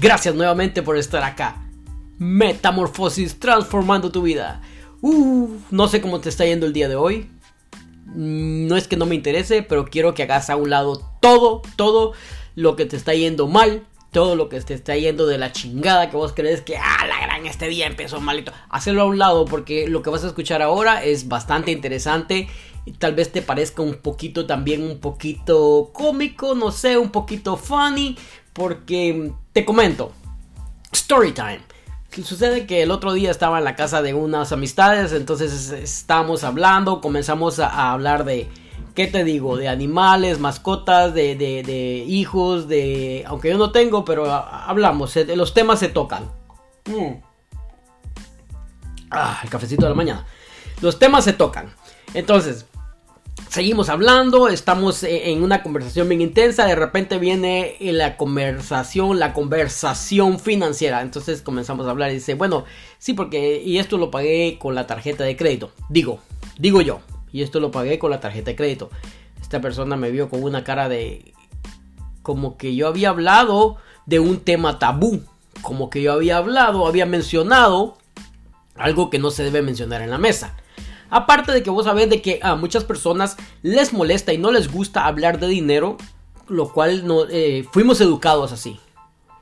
Gracias nuevamente por estar acá. Metamorfosis transformando tu vida. Uh, no sé cómo te está yendo el día de hoy. No es que no me interese, pero quiero que hagas a un lado todo, todo lo que te está yendo mal, todo lo que te está yendo de la chingada que vos crees que, ah, la gran, este día empezó malito. Hacerlo a un lado porque lo que vas a escuchar ahora es bastante interesante. Tal vez te parezca un poquito también, un poquito cómico, no sé, un poquito funny. Porque te comento, story time. Sucede que el otro día estaba en la casa de unas amistades, entonces estábamos hablando, comenzamos a hablar de ¿qué te digo? De animales, mascotas, de, de, hijos, de... Aunque yo no tengo, pero hablamos, los temas se tocan. Mm. Ah, el cafecito de la mañana. Los temas se tocan. Entonces, seguimos hablando, estamos e, en una conversación bien intensa, de repente viene la conversación, la conversación financiera, entonces comenzamos a hablar y dice, bueno, sí, porque, y esto lo pagué con la tarjeta de crédito, digo, digo yo, y esto lo pagué con la tarjeta de crédito. Esta persona me vio con una cara de... Como que yo había hablado de un tema tabú. Como que yo había hablado, había mencionado algo que no se debe mencionar en la mesa. Aparte de que vos sabés de que a muchas personas les molesta y no les gusta hablar de dinero, lo cual no, eh, fuimos educados así.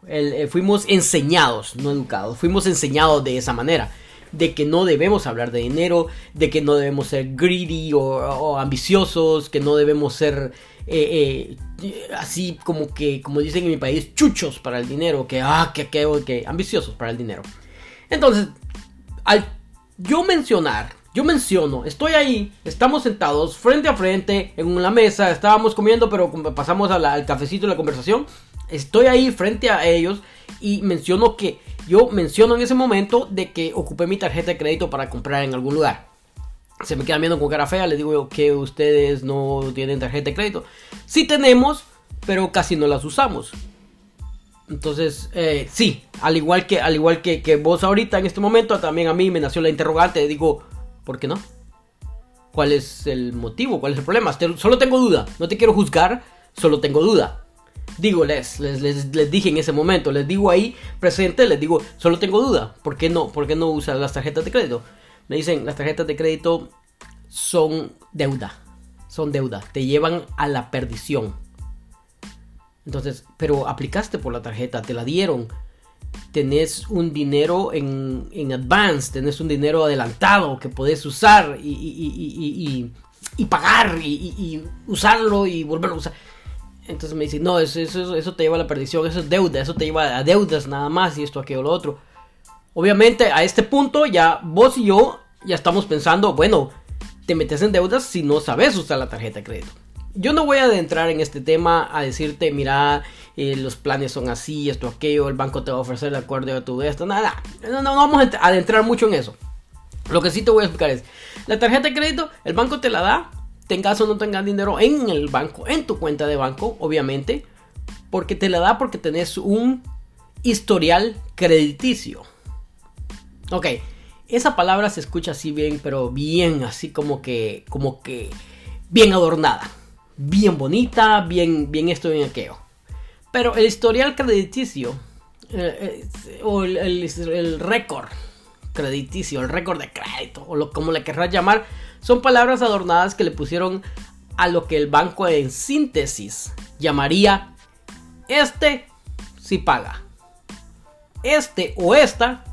Eh, fuimos enseñados, no educados, fuimos enseñados de esa manera de que no debemos hablar de dinero, de que no debemos ser greedy o, ambiciosos, que no debemos ser eh, así como que, como dicen en mi país, chuchos para el dinero, que, ah, que, que, que ambiciosos para el dinero. Entonces, al yo mencionar, yo menciono, estoy ahí, estamos sentados frente a frente en una mesa, estábamos comiendo, pero pasamos al cafecito y la conversación. Estoy ahí frente a ellos y menciono que yo menciono en ese momento de que ocupé mi tarjeta de crédito para comprar en algún lugar. Se me quedan viendo con cara fea, les digo que ustedes no tienen tarjeta de crédito. Sí tenemos, pero casi no las usamos. Entonces, eh, sí, al igual, que, al igual que, que, vos ahorita en este momento, también a mí me nació la interrogante. Digo, ¿por qué no? ¿Cuál es el motivo? ¿Cuál es el problema? Solo tengo duda. No te quiero juzgar, solo tengo duda. Digo, les, les, les, dije en ese momento, les digo ahí presente, les digo, solo tengo duda, ¿por qué no? ¿Por qué no usan las tarjetas de crédito? Me dicen, las tarjetas de crédito son deuda, son deuda, te llevan a la perdición. Entonces, pero aplicaste por la tarjeta, te la dieron, tenés un dinero en, en advance, tenés un dinero adelantado que podés usar y, y, y pagar y, usarlo y volverlo a usar entonces me dice, no, eso, eso, eso te lleva a la perdición, eso es deuda, eso te lleva a deudas nada más y esto, aquello, lo otro. Obviamente a este punto ya vos y yo ya estamos pensando, bueno, te metes en deudas si no sabes usar la tarjeta de crédito. Yo no voy a adentrar en este tema a decirte, mira, eh, los planes son así, esto, aquello, el banco te va a ofrecer de acuerdo a tu esto, nada. No, no, no vamos a adentrar mucho en eso. Lo que sí te voy a explicar es, la tarjeta de crédito, el banco te la da tengas o no tengas dinero en el banco, en tu cuenta de banco, obviamente, porque te la da porque tenés un historial crediticio. Ok, esa palabra se escucha así bien, pero bien, así como que, como que, bien adornada, bien bonita, bien, bien esto, bien aquello. Pero el historial crediticio, eh, eh, o el, récord crediticio, el récord de crédito, o lo, como le querrás llamar, son palabras adornadas que le pusieron a lo que el banco en síntesis llamaría este si paga. Este o esta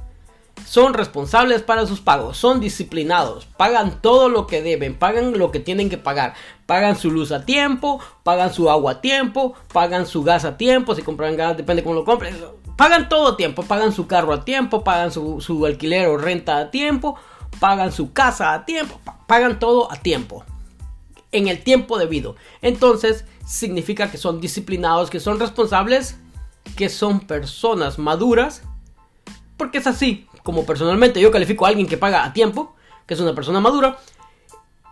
son responsables para sus pagos, son disciplinados, pagan todo lo que deben, pagan lo que tienen que pagar, pagan su luz a tiempo, pagan su agua a tiempo, pagan su gas a tiempo, si compran gas, depende cómo lo compren, pagan todo a tiempo, pagan su carro a tiempo, pagan su, su alquiler o renta a tiempo, pagan su casa a tiempo, pagan todo a tiempo, en el tiempo debido. Entonces, significa que son disciplinados, que son responsables, que son personas maduras, porque es así, como personalmente yo califico a alguien que paga a tiempo, que es una persona madura,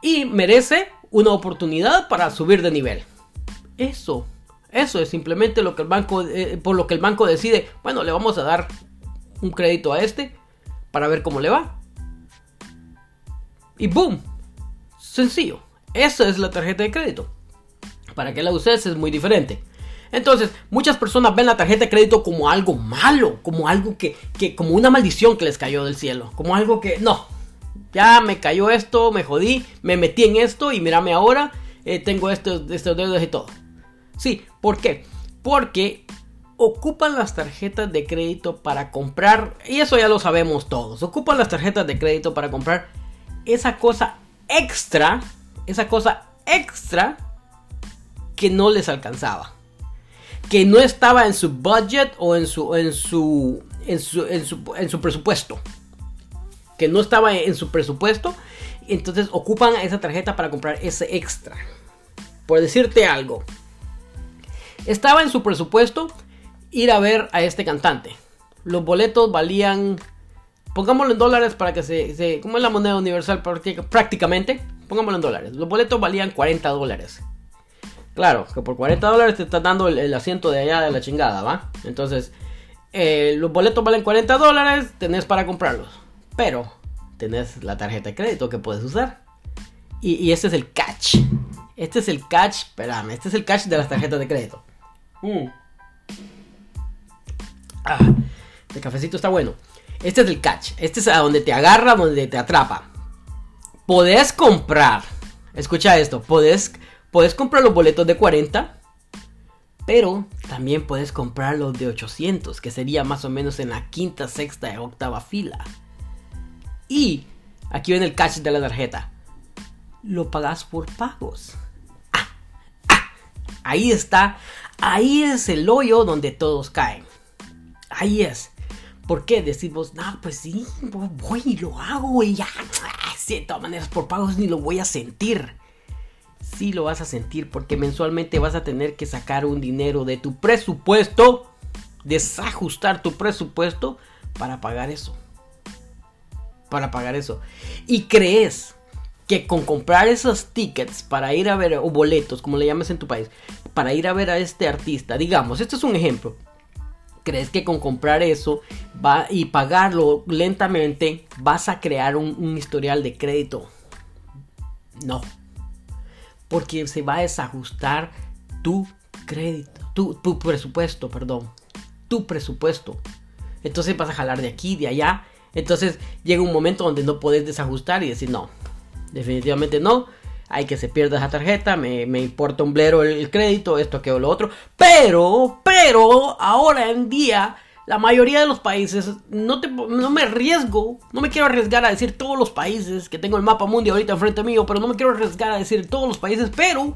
y merece una oportunidad para subir de nivel. Eso, eso es simplemente lo que el banco, eh, por lo que el banco decide, bueno, le vamos a dar un crédito a este para ver cómo le va. Y boom. Sencillo. Esa es la tarjeta de crédito. Para que la uses es muy diferente. Entonces, muchas personas ven la tarjeta de crédito como algo malo, como algo que, que, como una maldición que les cayó del cielo, como algo que, no, ya me cayó esto, me jodí, me metí en esto y mírame ahora, eh, tengo estos, estos dedos y todo. Sí, ¿por qué? Porque ocupan las tarjetas de crédito para comprar, y eso ya lo sabemos todos, ocupan las tarjetas de crédito para comprar esa cosa extra, esa cosa extra que no les alcanzaba que no estaba en su budget o en su, en su, en su, en su, presupuesto. Que no estaba en su presupuesto. Entonces ocupan esa tarjeta para comprar ese extra. Por decirte algo. Estaba en su presupuesto ir a ver a este cantante. Los boletos valían... Pongámoslo en dólares para que se... se como es la moneda universal prácticamente. Pongámoslo en dólares. Los boletos valían 40 dólares. Claro, que por 40 dólares te están dando el, asiento de allá de la chingada, ¿va? Entonces, eh, los boletos valen 40 dólares, tenés para comprarlos. Pero, tenés la tarjeta de crédito que puedes usar. Y, este es el catch. Este es el catch, espérame, este es el catch de las tarjetas de crédito. Mm. Ah, el cafecito está bueno. Este es el catch. Este es a donde te agarra, donde te atrapa. Podés comprar. Escucha esto. Podés Puedes comprar los boletos de 40, pero también puedes comprar los de 800, que sería más o menos en la quinta, sexta y octava fila. Y aquí viene el catch de la tarjeta. Lo pagas por pagos. Ah, ah, ahí está. Ahí es el hoyo donde todos caen. Ahí es. ¿Por qué decimos, no, pues sí, voy y lo hago y ya? Ah, de todas maneras, por pagos ni lo voy a sentir sí lo vas a sentir porque mensualmente vas a tener que sacar un dinero de tu presupuesto, desajustar tu presupuesto para pagar eso. Para pagar eso. Y crees que con comprar esos tickets para ir a ver, o boletos, como le llames en tu país, para ir a ver a este artista, digamos, este es un ejemplo. ¿Crees que con comprar eso va, y pagarlo lentamente vas a crear un historial de crédito? No, porque se va a desajustar tu crédito, tu, presupuesto, perdón, tu presupuesto. Entonces vas a jalar de aquí, de allá. Entonces llega un momento donde no puedes desajustar y decir, no, definitivamente no. Hay que se pierda esa tarjeta, me, importa un blero el, crédito, esto, aquello, lo otro. Pero, pero, ahora en día la mayoría de los países, no, te, no me arriesgo, no me quiero arriesgar a decir todos los países, que tengo el mapa mundial ahorita enfrente mío, pero no me quiero arriesgar a decir todos los países, pero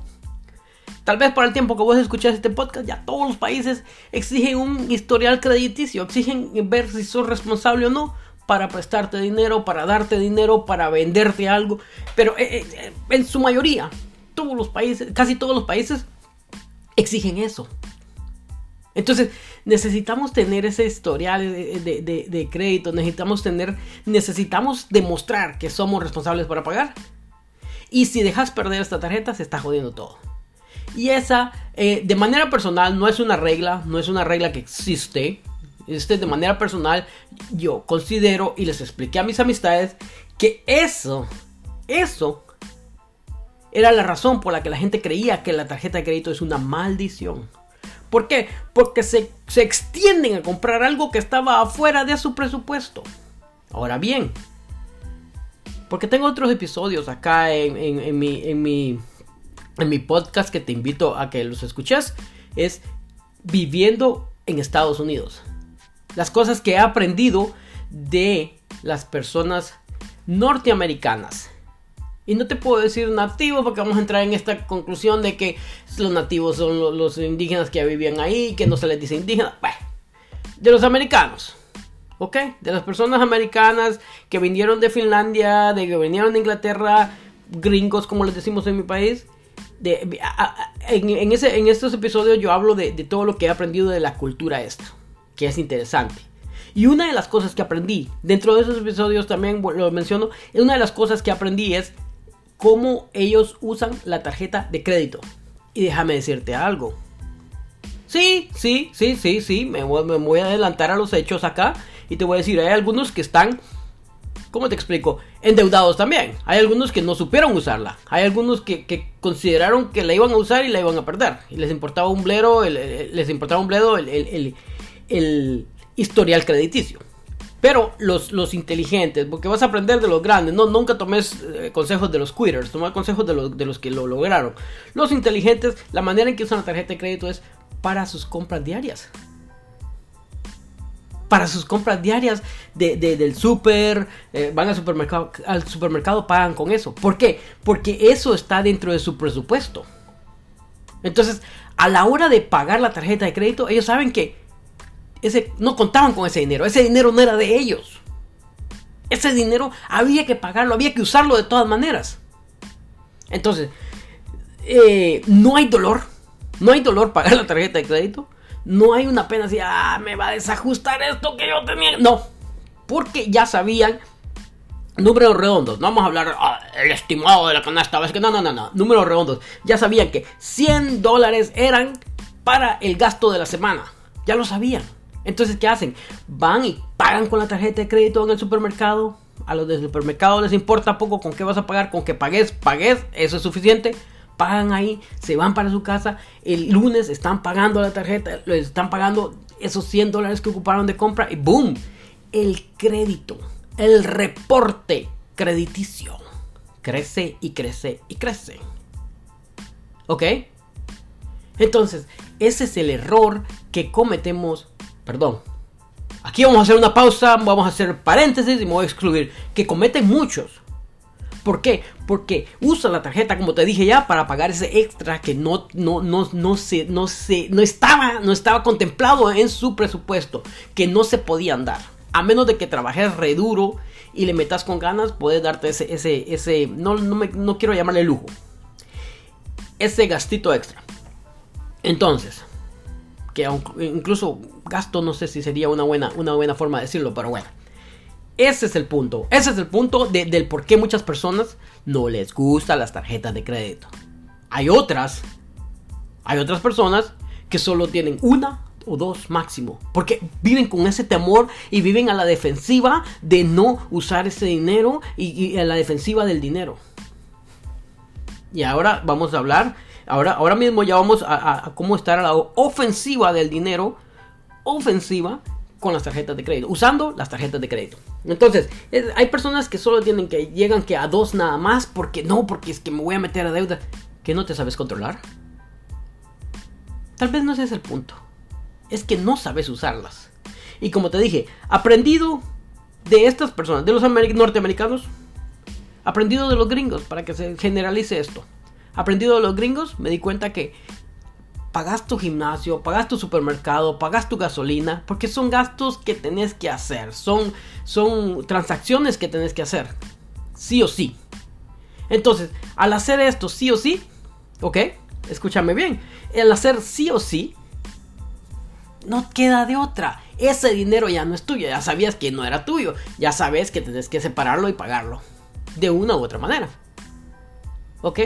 tal vez para el tiempo que vos escuchás este podcast, ya todos los países exigen un historial crediticio, exigen ver si sos responsable o no para prestarte dinero, para darte dinero, para venderte algo, pero eh, eh, en su mayoría, todos los países, casi todos los países exigen eso. Entonces, necesitamos tener ese historial de, crédito, necesitamos tener, necesitamos demostrar que somos responsables para pagar. Y si dejas perder esta tarjeta, se está jodiendo todo. Y esa, eh, de manera personal, no es una regla, no es una regla que existe. Este, de manera personal, yo considero y les expliqué a mis amistades que eso, eso era la razón por la que la gente creía que la tarjeta de crédito es una maldición. ¿Por qué? Porque se, extienden a comprar algo que estaba afuera de su presupuesto. Ahora bien, porque tengo otros episodios acá en, mi, en, mi, en mi podcast que te invito a que los escuches, es viviendo en Estados Unidos. Las cosas que he aprendido de las personas norteamericanas y no te puedo decir nativo porque vamos a entrar en esta conclusión de que los nativos son los, indígenas que vivían ahí, que no se les dice indígenas. Bueno, de los americanos. ¿Ok? De las personas americanas que vinieron de Finlandia, de que vinieron de Inglaterra, gringos como les decimos en mi país. De, en, ese, en estos episodios yo hablo de, de todo lo que he aprendido de la cultura esta, que es interesante. Y una de las cosas que aprendí, dentro de esos episodios también lo menciono, una de las cosas que aprendí es cómo ellos usan la tarjeta de crédito. Y déjame decirte algo. Sí, sí, sí, sí, sí, me voy, a adelantar a los hechos acá y te voy a decir, hay algunos que están ¿cómo te explico? Endeudados también. Hay algunos que no supieron usarla. Hay algunos que, consideraron que la iban a usar y la iban a perder. Y les importaba un blero, les importaba un bledo el, el historial crediticio. Pero los, los, inteligentes, porque vas a aprender de los grandes, no, nunca tomes eh, consejos de los quitters, toma consejos de los, de los que lo lograron. Los inteligentes, la manera en que usan la tarjeta de crédito es para sus compras diarias. Para sus compras diarias de, del súper, eh, van al supermercado, al supermercado, pagan con eso. ¿Por qué? Porque eso está dentro de su presupuesto. Entonces, a la hora de pagar la tarjeta de crédito, ellos saben que ese, no contaban con ese dinero. Ese dinero no era de ellos. Ese dinero había que pagarlo, había que usarlo de todas maneras. Entonces, eh, no hay dolor. No hay dolor pagar la tarjeta de crédito. No hay una pena así, ah, me va a desajustar esto que yo tenía. No, porque ya sabían números redondos. No vamos a hablar ah, el estimado de la canasta que No, no, no, no. Números redondos. Ya sabían que 100 dólares eran para el gasto de la semana. Ya lo sabían. Entonces, ¿qué hacen? Van y pagan con la tarjeta de crédito en el supermercado. A los del supermercado les importa poco con qué vas a pagar, con que pagues, pagues, eso es suficiente. Pagan ahí, se van para su casa. El lunes están pagando la tarjeta, están pagando esos 100 dólares que ocuparon de compra y ¡boom! El crédito, el reporte crediticio crece y crece y crece. ¿Ok? Entonces, ese es el error que cometemos perdón. Aquí vamos a hacer una pausa, vamos a hacer paréntesis y me voy a excluir. Que cometen muchos. ¿Por qué? Porque usa la tarjeta, como te dije ya, para pagar ese extra que no, no, no, no, se, no, se, no, estaba, no estaba contemplado en su presupuesto, que no se podían dar. A menos de que trabajes re duro y le metas con ganas, puedes darte ese, ese, ese, no, no, me, no quiero llamarle lujo, ese gastito extra. Entonces, que incluso gasto no sé si sería una buena, una buena forma de decirlo, pero bueno. Ese es el punto. Ese es el punto del por qué muchas personas no les gustan las tarjetas de crédito. Hay otras, hay otras personas que solo tienen una o dos máximo. Porque viven con ese temor y viven a la defensiva de no usar ese dinero y, a la defensiva del dinero. Y ahora vamos a hablar Ahora, ahora mismo ya vamos a, cómo estar a la ofensiva del dinero, ofensiva con las tarjetas de crédito, usando las tarjetas de crédito. Entonces, hay personas que solo tienen que llegan que a dos nada más porque no, porque es que me voy a meter a deuda que no te sabes controlar. Tal vez no ese es el punto. Es que no sabes usarlas. Y como te dije, aprendido de estas personas, de los norteamericanos, aprendido de los gringos para que se generalice esto aprendido de los gringos, me di cuenta que pagas tu gimnasio, pagas tu supermercado, pagas tu gasolina, porque son gastos que tenés que hacer, son, son transacciones que tenés que hacer, sí o sí. Entonces, al hacer esto sí o sí, ¿ok? Escúchame bien, al hacer sí o sí, no queda de otra. Ese dinero ya no es tuyo, ya sabías que no era tuyo, ya sabes que tenés que separarlo y pagarlo, de una u otra manera. ¿Ok?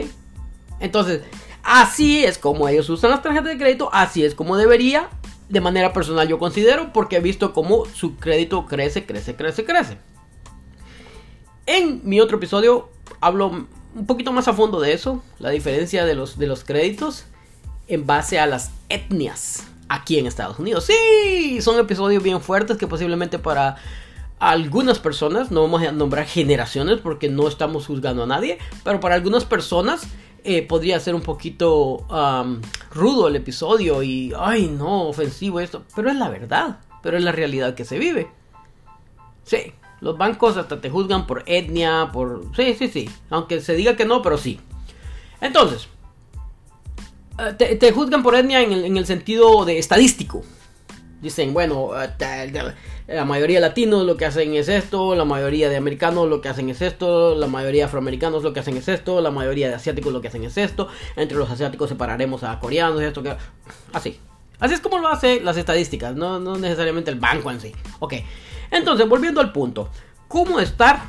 Entonces, así es como ellos usan las tarjetas de crédito, así es como debería, de manera personal yo considero, porque he visto cómo su crédito crece, crece, crece, crece. En mi otro episodio hablo un poquito más a fondo de eso, la diferencia de los, de los créditos en base a las etnias aquí en Estados Unidos. Sí, son episodios bien fuertes que posiblemente para algunas personas, no vamos a nombrar generaciones porque no estamos juzgando a nadie, pero para algunas personas eh, podría ser un poquito rudo el episodio y, ay, no, ofensivo esto, pero es la verdad, pero es la realidad que se vive. Sí, los bancos hasta te juzgan por etnia, por... Sí, sí, sí, aunque se diga que no, pero sí. Entonces, eh, te, juzgan por etnia en el sentido de estadístico. Dicen, bueno, la mayoría de latinos lo que hacen es esto, la mayoría de americanos lo que hacen es esto, la mayoría de afroamericanos lo que hacen es esto, la mayoría de asiáticos lo que hacen es esto, entre los asiáticos separaremos a coreanos, esto, que... Así. Así es como lo hacen las estadísticas, no, no necesariamente el banco en sí. Ok. Entonces, volviendo al punto. ¿Cómo estar?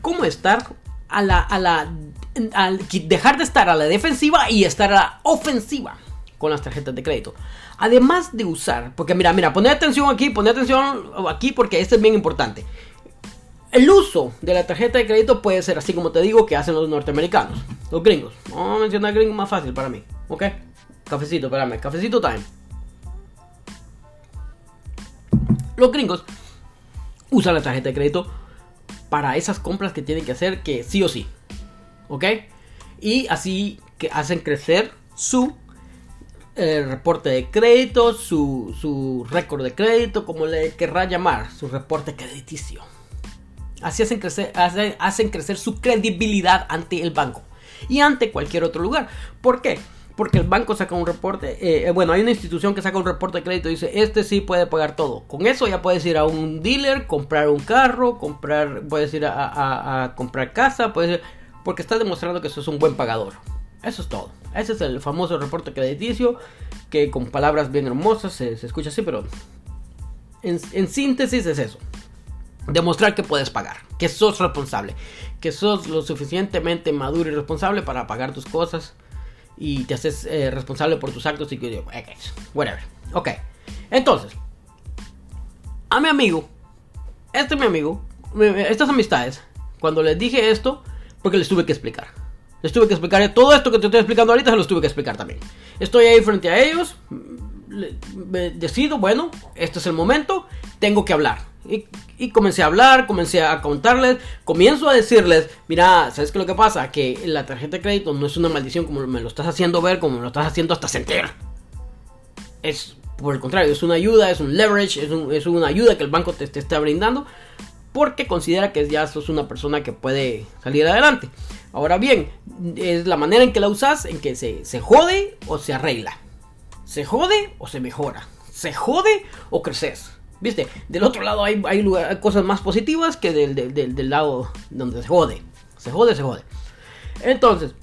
¿Cómo estar a la... A la dejar de estar a la defensiva y estar a la ofensiva con las tarjetas de crédito. Además de usar, porque mira, mira, poner atención aquí, poner atención aquí porque esto es bien importante. El uso de la tarjeta de crédito puede ser así como te digo que hacen los norteamericanos, los gringos. Vamos a mencionar gringos más fácil para mí, ¿ok? Cafecito, espérame, cafecito time. Los gringos usan la tarjeta de crédito para esas compras que tienen que hacer que sí o sí, ¿ok? Y así que hacen crecer su eh, reporte de crédito, su, su récord de crédito, como le querrá llamar, su reporte crediticio. Así hacen crecer, hacen, crecer su credibilidad ante el banco y ante cualquier otro lugar. ¿Por qué? Porque el banco saca un reporte, eh, eh, bueno, hay una institución que saca un reporte de crédito y dice, este sí puede pagar todo. Con eso ya puedes ir a un dealer, comprar un carro, comprar, puedes ir a, comprar casa, puedes porque está demostrando que eso es un buen pagador. Eso es todo. Ese es el famoso reporte crediticio que con palabras bien hermosas se, escucha así, pero en síntesis es eso demostrar que puedes pagar, que sos responsable, que sos lo suficientemente maduro y responsable para pagar tus cosas y te haces eh, responsable por tus actos y que whatever. Ok, entonces, a mi amigo, este mi amigo, estas amistades, cuando les dije esto, porque les tuve que explicar. Les tuve que explicar todo esto que te estoy explicando ahorita, se los tuve que explicar también. Estoy ahí frente a ellos, decido, bueno, este es el momento, tengo que hablar y, comencé a hablar, comencé a contarles, comienzo a decirles, mira, ¿sabes qué es lo que pasa? Que la tarjeta de crédito no es una maldición como me lo estás haciendo ver, como me lo estás haciendo hasta sentir. Es por el contrario, es una ayuda, es un leverage, es, una ayuda que el banco te, está brindando porque considera que ya sos una persona que puede salir adelante. Ahora bien, es la manera en que la usas, en que se, se jode o se arregla. Se jode o se mejora. Se jode o creces. Viste, del otro lado hay, hay, cosas más positivas que del, del, lado donde se jode. Se jode, se jode. Entonces,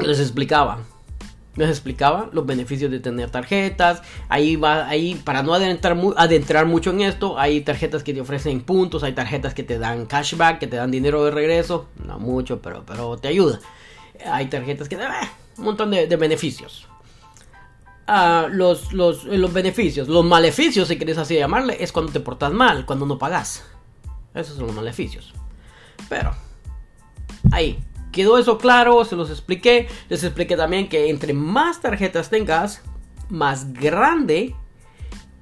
les explicaba. Les explicaba los beneficios de tener tarjetas. Ahí va, ahí, para no adentrar, mucho en esto, hay tarjetas que te ofrecen puntos, hay tarjetas que te dan cashback, que te dan dinero de regreso. No mucho, pero, pero te ayuda. Hay tarjetas que te dan un montón de beneficios los, los, los, beneficios. Los maleficios, si querés así llamarle, es cuando te portas mal, cuando no pagas. Esos son los maleficios. Pero, ahí, quedó eso claro, se los expliqué. Les expliqué también que entre más tarjetas tengas, más grande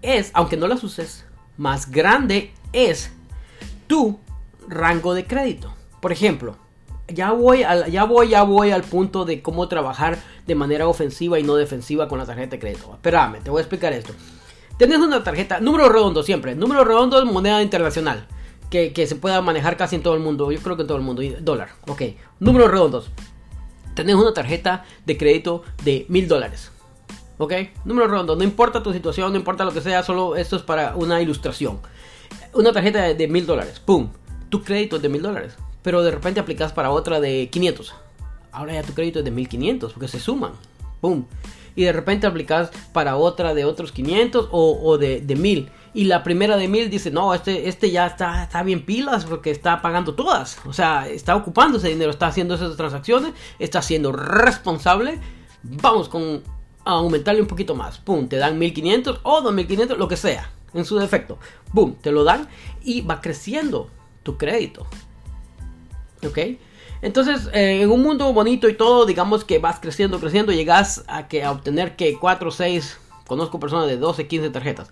es, aunque no las uses, más grande es tu rango de crédito. Por ejemplo, ya voy, al, ya voy, ya voy al punto de cómo trabajar de manera ofensiva y no defensiva con la tarjeta de crédito. Espérame, te voy a explicar esto. Tienes una tarjeta, número redondo siempre, número redondo es moneda internacional, que, se pueda manejar casi en todo el mundo, yo creo que en todo el mundo, dólar, ok, números redondos. Tenés una tarjeta de crédito de mil dólares, ok, número redondo, no importa tu situación, no importa lo que sea, solo esto es para una ilustración. Una tarjeta de mil dólares, pum, tu crédito es de mil dólares pero de repente aplicas para otra de 500. Ahora ya tu crédito es de 1500 porque se suman. ¡Pum! Y de repente aplicas para otra de otros 500 o, de, de 1000. Y la primera de 1000 dice, no, este, este ya está, está bien pilas porque está pagando todas. O sea, está ocupando ese dinero, está haciendo esas transacciones, está siendo responsable. Vamos con a aumentarle un poquito más. ¡Pum! Te dan 1500 o 2500, lo que sea. En su defecto. ¡Pum! Te lo dan y va creciendo tu crédito. ¿Ok? Entonces, eh, en un mundo bonito y todo, digamos que vas creciendo, creciendo, llegas a, que, a obtener que 4 o 6, conozco personas de 12, 15 tarjetas.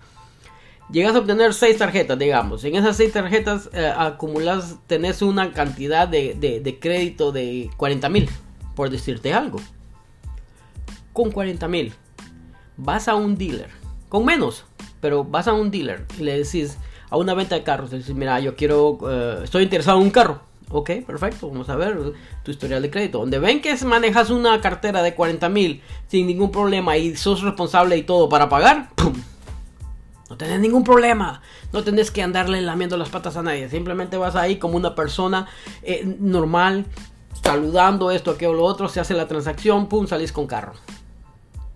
Llegas a obtener 6 tarjetas, digamos. En esas 6 tarjetas eh, acumulas, tenés una cantidad de, de crédito de 40 mil, por decirte algo. Con 40 mil, vas a un dealer, con menos, pero vas a un dealer y le decís a una venta de carros, le decís, mira, yo quiero, eh, estoy interesado en un carro Ok, perfecto. Vamos a ver tu historial de crédito. Donde ven que manejas una cartera de 40 mil sin ningún problema y sos responsable y todo para pagar, ¡pum! No tenés ningún problema. No tenés que andarle lamiendo las patas a nadie. Simplemente vas ahí como una persona eh, normal, saludando esto, aquello, lo otro. Se hace la transacción, pum, salís con carro.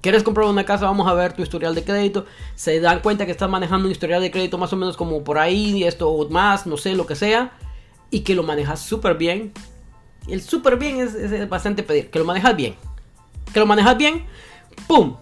¿Quieres comprar una casa? Vamos a ver tu historial de crédito. Se dan cuenta que estás manejando un historial de crédito más o menos como por ahí, esto más, no sé, lo que sea y que lo manejas súper bien. El súper bien es, bastante pedir, que lo manejas bien. Que lo manejas bien, ¡pum!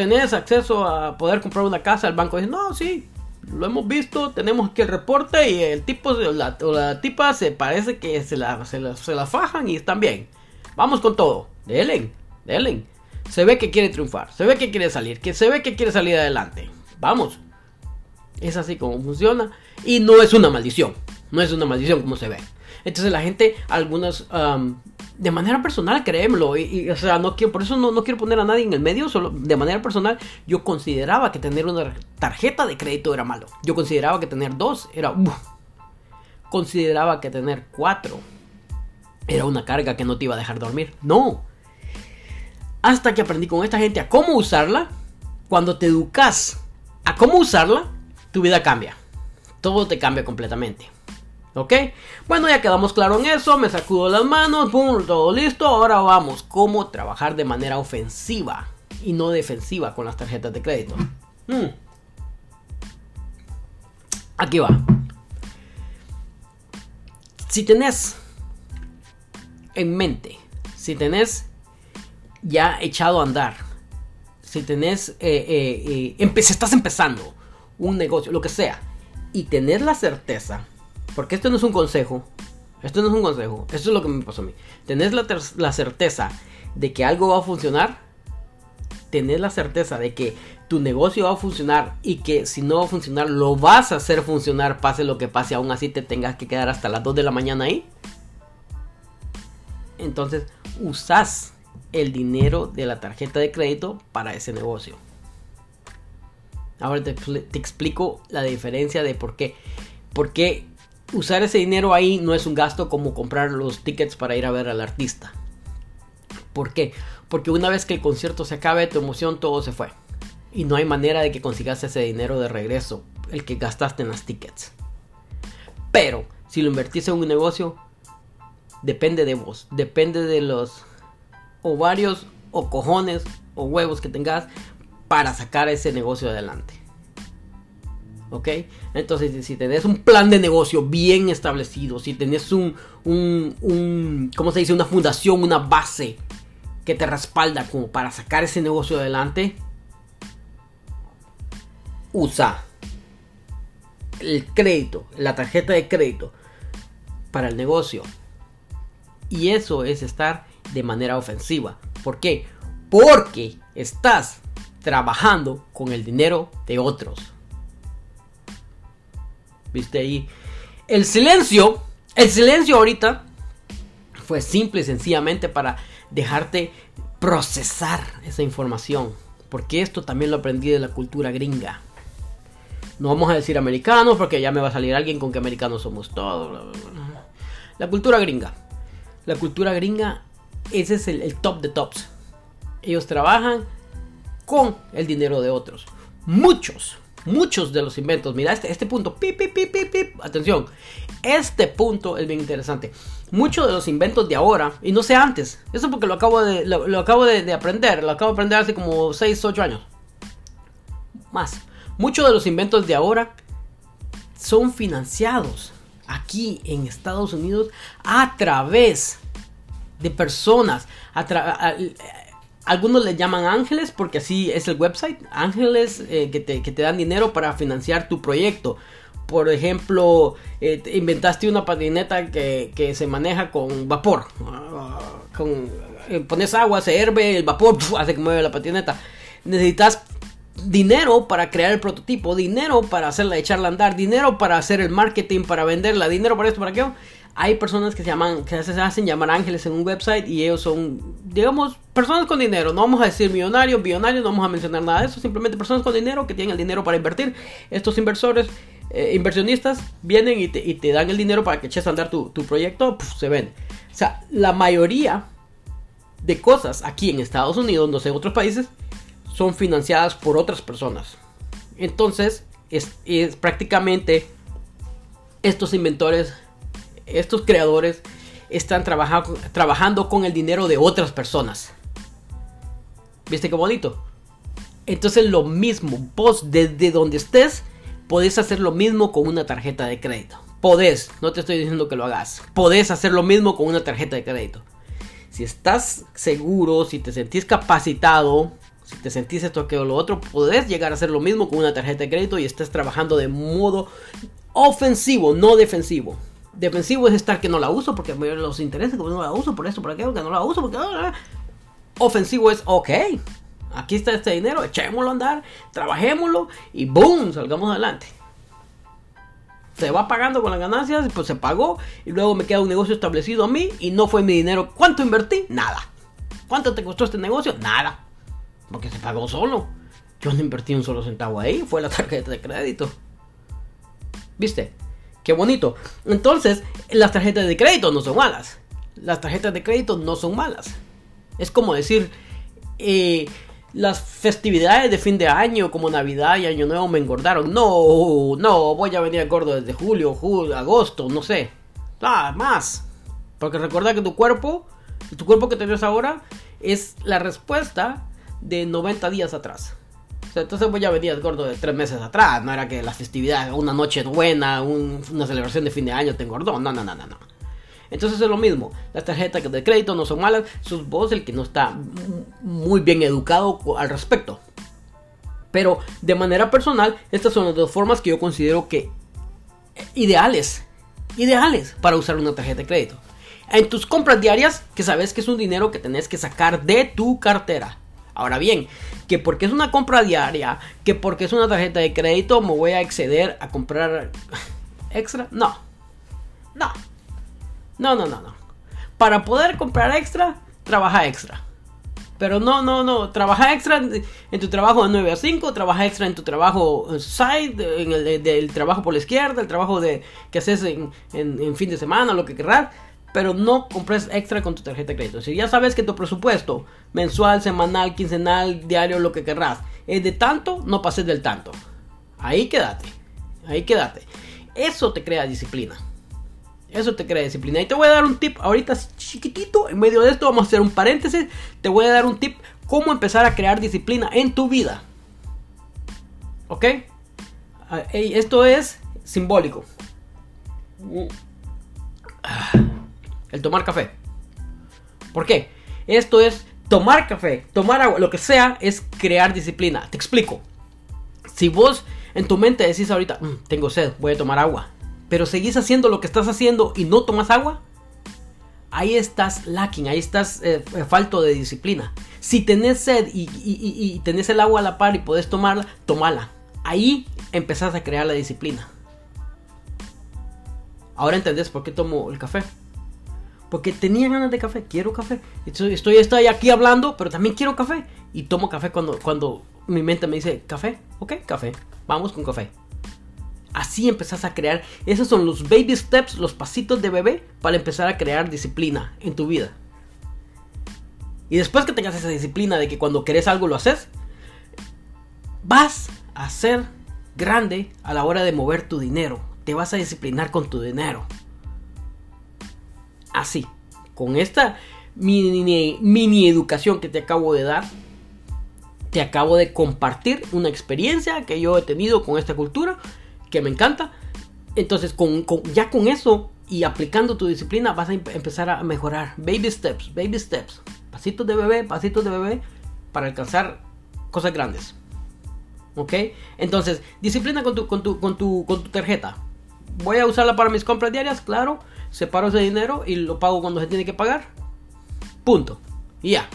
Tenés acceso a poder comprar una casa, el banco dice, no, sí, lo hemos visto, tenemos aquí el reporte y el tipo o la, tipa se parece que se la, se la, fajan y están bien. Vamos con todo. Delen, delen. Se ve que quiere triunfar, se ve que quiere salir, que se ve que quiere salir adelante. Vamos. Es así como funciona. Y no es una maldición. No es una maldición como se ve. Entonces la gente, algunas, de manera personal, créemelo, o sea, no quiero, por eso no, quiero poner a nadie en el medio, solo de manera personal, yo consideraba que tener una tarjeta de crédito era malo. Yo consideraba que tener dos era... consideraba que tener cuatro era una carga que no te iba a dejar dormir. No. Hasta que aprendí con esta gente a cómo usarla, cuando te educas a cómo usarla, tu vida cambia. Todo te cambia completamente. ¿Ok? Bueno, ya quedamos claro en eso. Me sacudo las manos. Pum, todo listo. Ahora vamos. ¿Cómo trabajar de manera ofensiva y no defensiva con las tarjetas de crédito? Hmm. Aquí va. Si tenés en mente, si tenés ya echado a andar, si tenés, eh, eh, eh estás empezando un negocio, lo que sea, y tenés la certeza porque esto no es un consejo. Esto no es un consejo. Esto es lo que me pasó a mí. Tenés la, certeza de que algo va a funcionar. Tenés la certeza de que tu negocio va a funcionar y que si no va a funcionar lo vas a hacer funcionar pase lo que pase. Aún así te tengas que quedar hasta las 2 de la mañana ahí. Entonces usás el dinero de la tarjeta de crédito para ese negocio. Ahora te, te explico la diferencia de por qué. Por qué usar ese dinero ahí no es un gasto como comprar los tickets para ir a ver al artista. ¿Por qué? Porque una vez que el concierto se acabe, tu emoción todo se fue. Y no hay manera de que consigas ese dinero de regreso, el que gastaste en las tickets. Pero si lo invertís en un negocio, depende de vos, depende de los ovarios o cojones o huevos que tengas para sacar ese negocio adelante. ¿Ok? Entonces, si tenés un plan de negocio bien establecido, si tenés un, un, ¿cómo se dice? Una fundación, una base que te respalda como para sacar ese negocio adelante, usa el crédito, la tarjeta de crédito para el negocio. Y eso es estar de manera ofensiva. ¿Por qué? Porque estás trabajando con el dinero de otros. ¿Viste ahí? El silencio, el silencio ahorita fue simple y sencillamente para dejarte procesar esa información. Porque esto también lo aprendí de la cultura gringa. No vamos a decir americanos porque ya me va a salir alguien con que americanos somos todos. La cultura gringa. La cultura gringa, ese es el, el top de tops. Ellos trabajan con el dinero de otros. Muchos, muchos de los inventos, mira este, este punto, pip, pip, pip, pip, atención, este punto es bien interesante. Muchos de los inventos de ahora, y no sé antes, eso porque lo acabo de, lo, acabo de, aprender, lo acabo de aprender hace como 6, 8 años. Más. Muchos de los inventos de ahora son financiados aquí en Estados Unidos a través de personas, a, algunos le llaman ángeles porque así es el website. Ángeles eh, que, te, dan dinero para financiar tu proyecto. Por ejemplo, eh, inventaste una patineta que, se maneja con vapor. Ah, eh, pones agua, se herve, el vapor hace que mueve la patineta. Necesitas dinero para crear el prototipo, dinero para hacerla, echarla a andar, dinero para hacer el marketing, para venderla, dinero para esto, para aquello hay personas que se llaman, que se hacen llamar ángeles en un website y ellos son, digamos, personas con dinero. No vamos a decir millonarios, billonarios, no vamos a mencionar nada de eso. Simplemente personas con dinero que tienen el dinero para invertir. Estos inversores, eh, inversionistas, vienen y te, dan el dinero para que eches a andar tu, proyecto, se vende. O sea, la mayoría de cosas aquí en Estados Unidos, no sé, en otros países, son financiadas por otras personas. Entonces, es, es prácticamente estos inventores estos creadores están trabajando con el dinero de otras personas. ¿Viste qué bonito? Entonces lo mismo, vos desde donde estés, podés hacer lo mismo con una tarjeta de crédito. Podés, no te estoy diciendo que lo hagas. Podés hacer lo mismo con una tarjeta de crédito. Si estás seguro, si te sentís capacitado, si te sentís esto que o lo otro, podés llegar a hacer lo mismo con una tarjeta de crédito y estés trabajando de modo ofensivo, no defensivo. Defensivo es estar que no la uso porque me los intereses, que no la uso por eso, por aquello, que no la uso porque... Ofensivo es, ok, aquí está este dinero, echémoslo a andar, trabajémoslo y boom, salgamos adelante. Se va pagando con las ganancias, pues se pagó y luego me queda un negocio establecido a mí y no fue mi dinero. ¿Cuánto invertí? Nada. ¿Cuánto te costó este negocio? Nada. Porque se pagó solo. Yo no invertí un solo centavo ahí, fue la tarjeta de crédito. ¿Viste? Bonito. Entonces, las tarjetas de crédito no son malas. Las tarjetas de crédito no son malas. Es como decir, eh, las festividades de fin de año, como Navidad y Año Nuevo, me engordaron. No, no, voy a venir gordo desde julio, julio, agosto, no sé. Ah, más. Porque recuerda que tu cuerpo, tu cuerpo que tienes ahora, es la respuesta de 90 días atrás. Entonces voy a venir gordo de 3 meses atrás. No era que la festividad, una noche buena, una celebración de fin de año te engordó. No, no, no, no, no. Entonces es lo mismo. Las tarjetas de crédito no son malas. Sus vos el que no está muy bien educado al respecto. Pero de manera personal, estas son las dos formas que yo considero que ideales. Ideales para usar una tarjeta de crédito. En tus compras diarias, que sabes que es un dinero que tenés que sacar de tu cartera. Ahora bien, que porque es una compra diaria, que porque es una tarjeta de crédito, me voy a exceder a comprar extra. No. No. No, no, no. Para poder comprar extra, trabaja extra. Pero no, no, no. Trabaja extra en, tu trabajo de 9 a 5. Trabaja extra en tu trabajo side. En el trabajo por la izquierda. El trabajo de, que haces en, en, fin de semana. Lo que querrás. Pero no compres extra con tu tarjeta de crédito. Si ya sabes que tu presupuesto mensual, semanal, quincenal, diario, lo que querrás es de tanto, no pases del tanto. Ahí quédate. Ahí quédate. Eso te crea disciplina. Eso te crea disciplina. Y te voy a dar un tip ahorita chiquitito. En medio de esto vamos a hacer un paréntesis. Te voy a dar un tip cómo empezar a crear disciplina en tu vida. ¿Ok? Ah, esto es simbólico. El tomar café. ¿Por qué? Esto es tomar café, tomar agua, lo que sea, es crear disciplina. Te explico. Si vos en tu mente decís ahorita, mm, tengo sed, voy a tomar agua pero seguís haciendo lo que estás haciendo y no tomas agua, ahí estás lacking, ahí estás eh, eh, falto de disciplina. Si tenés sed y, tenés el agua a la par y podés tomarla, tomala. Ahí empezás a crear la disciplina. Ahora entendés por qué tomo el café. Porque tenía ganas de café, quiero café. Estoy, estoy, estoy aquí hablando, pero también quiero café. Y tomo café cuando, cuando mi mente me dice, café, ok, café, vamos con café. Así empezás a crear. Esos son los baby steps, los pasitos de bebé para empezar a crear disciplina en tu vida. Y después que tengas esa disciplina de que cuando querés algo lo haces, vas a ser grande a la hora de mover tu dinero. Te vas a disciplinar con tu dinero. Así, con esta mini, mini educación que te acabo de dar, te acabo de compartir una experiencia que yo he tenido con esta cultura que me encanta. Entonces, con, ya con eso y aplicando tu disciplina, vas a empezar a mejorar. Baby steps, baby steps. Pasitos de bebé, pasitos de bebé para alcanzar cosas grandes. ¿Ok? Entonces, disciplina con tu, con tu, con tu, con tu tarjeta. Voy a usarla para mis compras diarias, claro. Separo ese dinero y lo pago cuando se tiene que pagar. Punto. Y ya.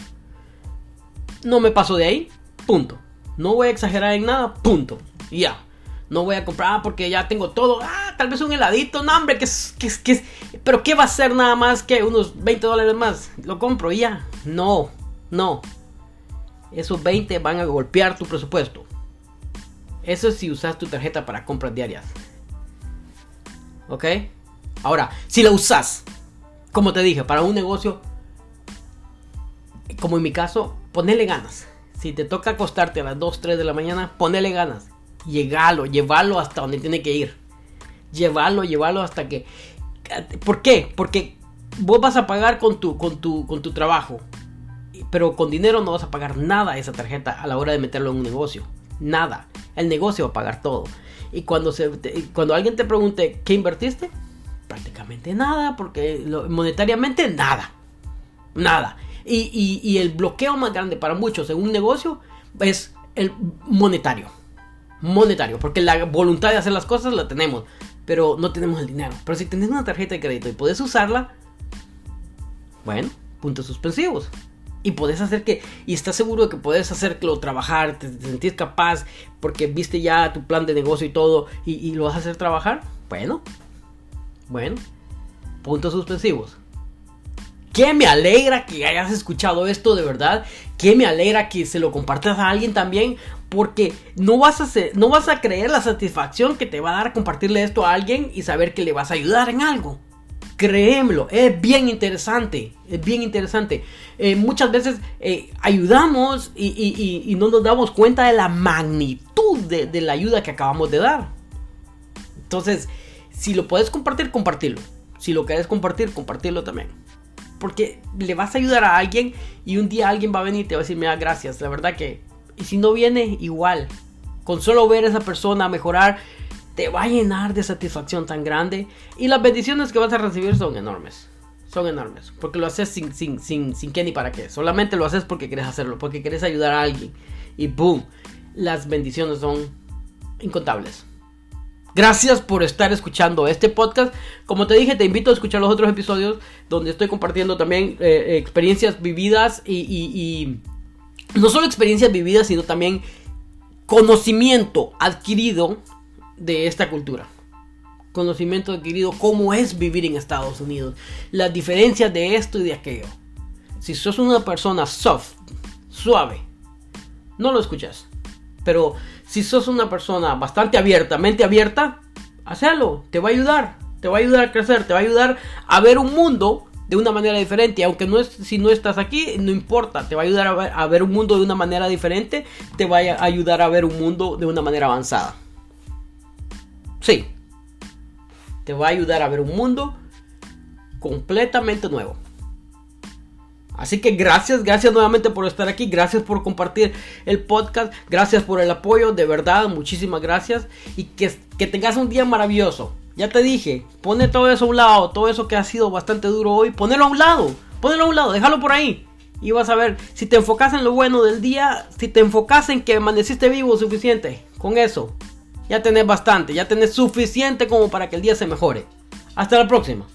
No me paso de ahí. Punto. No voy a exagerar en nada. Punto. Y ya. No voy a comprar porque ya tengo todo. Ah, tal vez un heladito. No, hombre, que que Pero ¿qué va a ser nada más que unos 20 dólares más? Lo compro y ya. No, no. Esos 20 van a golpear tu presupuesto. Eso es si usas tu tarjeta para compras diarias. ¿Ok? Ahora, si la usas, como te dije, para un negocio, como en mi caso, ponele ganas. Si te toca acostarte a las 2, 3 de la mañana, ponele ganas llegalo, llevarlo hasta donde tiene que ir. Llevarlo, llevarlo hasta que... ¿Por qué? Porque vos vas a pagar con tu, con tu, con tu trabajo. Pero con dinero no vas a pagar nada esa tarjeta a la hora de meterlo en un negocio. Nada. El negocio va a pagar todo. Y cuando, se, cuando alguien te pregunte qué invertiste, prácticamente nada, porque monetariamente nada. Nada. Y, el bloqueo más grande para muchos en un negocio es el monetario. Monetario, porque la voluntad de hacer las cosas la tenemos, pero no tenemos el dinero. Pero si tienes una tarjeta de crédito y puedes usarla, bueno, puntos suspensivos. Y puedes hacer que, y estás seguro de que puedes hacerlo trabajar, te, sentís capaz porque viste ya tu plan de negocio y todo, y, y lo vas a hacer trabajar, bueno, bueno, puntos suspensivos. Que me alegra que hayas escuchado esto de verdad. Que me alegra que se lo compartas a alguien también. Porque no vas, a no vas a creer la satisfacción que te va a dar compartirle esto a alguien y saber que le vas a ayudar en algo. Créemelo, es bien interesante, es bien interesante. Eh, muchas veces eh, ayudamos y, no nos damos cuenta de la magnitud de, de la ayuda que acabamos de dar. Entonces, si lo puedes compartir, compartirlo. Si lo quieres compartir, compartirlo también. Porque le vas a ayudar a alguien y un día alguien va a venir y te va a decir, mira, gracias. La verdad que... Y si no viene, igual. Con solo ver a esa persona mejorar, te va a llenar de satisfacción tan grande. Y las bendiciones que vas a recibir son enormes. Son enormes. Porque lo haces sin, sin, sin, sin qué ni para qué. Solamente lo haces porque quieres hacerlo. Porque quieres ayudar a alguien. Y boom. Las bendiciones son incontables. Gracias por estar escuchando este podcast. Como te dije, te invito a escuchar los otros episodios donde estoy compartiendo también eh, experiencias vividas y, no solo experiencias vividas, sino también conocimiento adquirido de esta cultura. Conocimiento adquirido cómo es vivir en Estados Unidos. Las diferencias de esto y de aquello. Si sos una persona soft, suave, no lo escuchas. Pero si sos una persona bastante abierta, mente abierta, hazlo, te va a ayudar, te va a ayudar a crecer, te va a ayudar a ver un mundo de una manera diferente, aunque no es, si no estás aquí, no importa, te va a ayudar a ver, un mundo de una manera diferente, te va a ayudar a ver un mundo de una manera avanzada. Sí, te va a ayudar a ver un mundo completamente nuevo. Así que gracias, gracias nuevamente por estar aquí, gracias por compartir el podcast, gracias por el apoyo, de verdad, muchísimas gracias y que, tengas un día maravilloso. Ya te dije, pone todo eso a un lado, todo eso que ha sido bastante duro hoy, ponelo a un lado, ponelo a un lado, déjalo por ahí. Y vas a ver, si te enfocas en lo bueno del día, si te enfocas en que amaneciste vivo suficiente, con eso, ya tenés bastante, ya tenés suficiente como para que el día se mejore. Hasta la próxima.